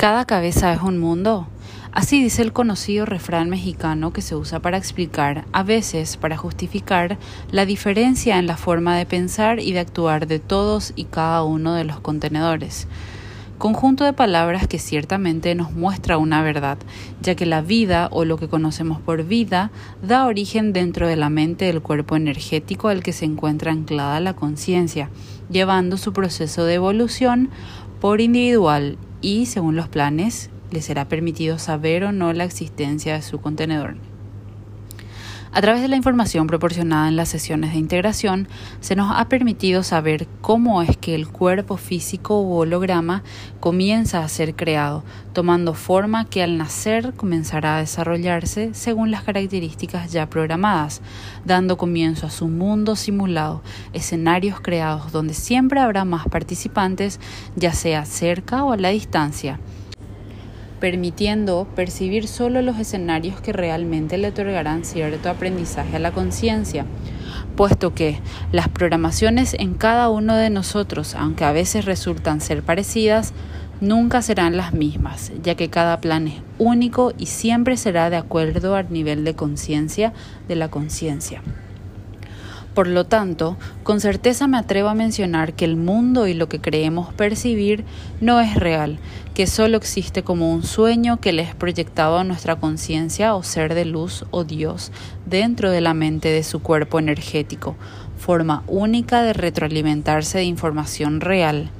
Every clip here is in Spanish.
Cada cabeza es un mundo. Así dice el conocido refrán mexicano que se usa para explicar, a veces para justificar, la diferencia en la forma de pensar y de actuar de todos y cada uno de los contenedores. Conjunto de palabras que ciertamente nos muestra una verdad, ya que la vida o lo que conocemos por vida da origen dentro de la mente del cuerpo energético al que se encuentra anclada la conciencia, llevando su proceso de evolución por individual y, según los planes, le será permitido saber o no la existencia de su contenedor. A través de la información proporcionada en las sesiones de integración, se nos ha permitido saber cómo es que el cuerpo físico u holograma comienza a ser creado, tomando forma que al nacer comenzará a desarrollarse según las características ya programadas, dando comienzo a su mundo simulado, escenarios creados donde siempre habrá más participantes, ya sea cerca o a la distancia permitiendo percibir solo los escenarios que realmente le otorgarán cierto aprendizaje a la conciencia, puesto que las programaciones en cada uno de nosotros, aunque a veces resultan ser parecidas, nunca serán las mismas, ya que cada plan es único y siempre será de acuerdo al nivel de conciencia de la conciencia. Por lo tanto, con certeza me atrevo a mencionar que el mundo y lo que creemos percibir no es real, que solo existe como un sueño que le es proyectado a nuestra conciencia o ser de luz o Dios dentro de la mente de su cuerpo energético, forma única de retroalimentarse de información real,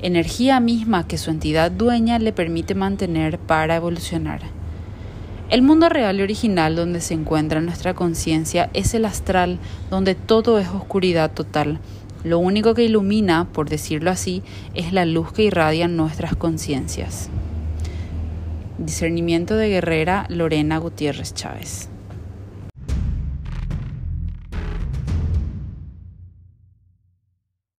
energía misma que su entidad dueña le permite mantener para evolucionar. El mundo real y original donde se encuentra nuestra conciencia es el astral, donde todo es oscuridad total. Lo único que ilumina, por decirlo así, es la luz que irradia nuestras conciencias. Discernimiento de Guerrera Lorena Gutiérrez Chávez.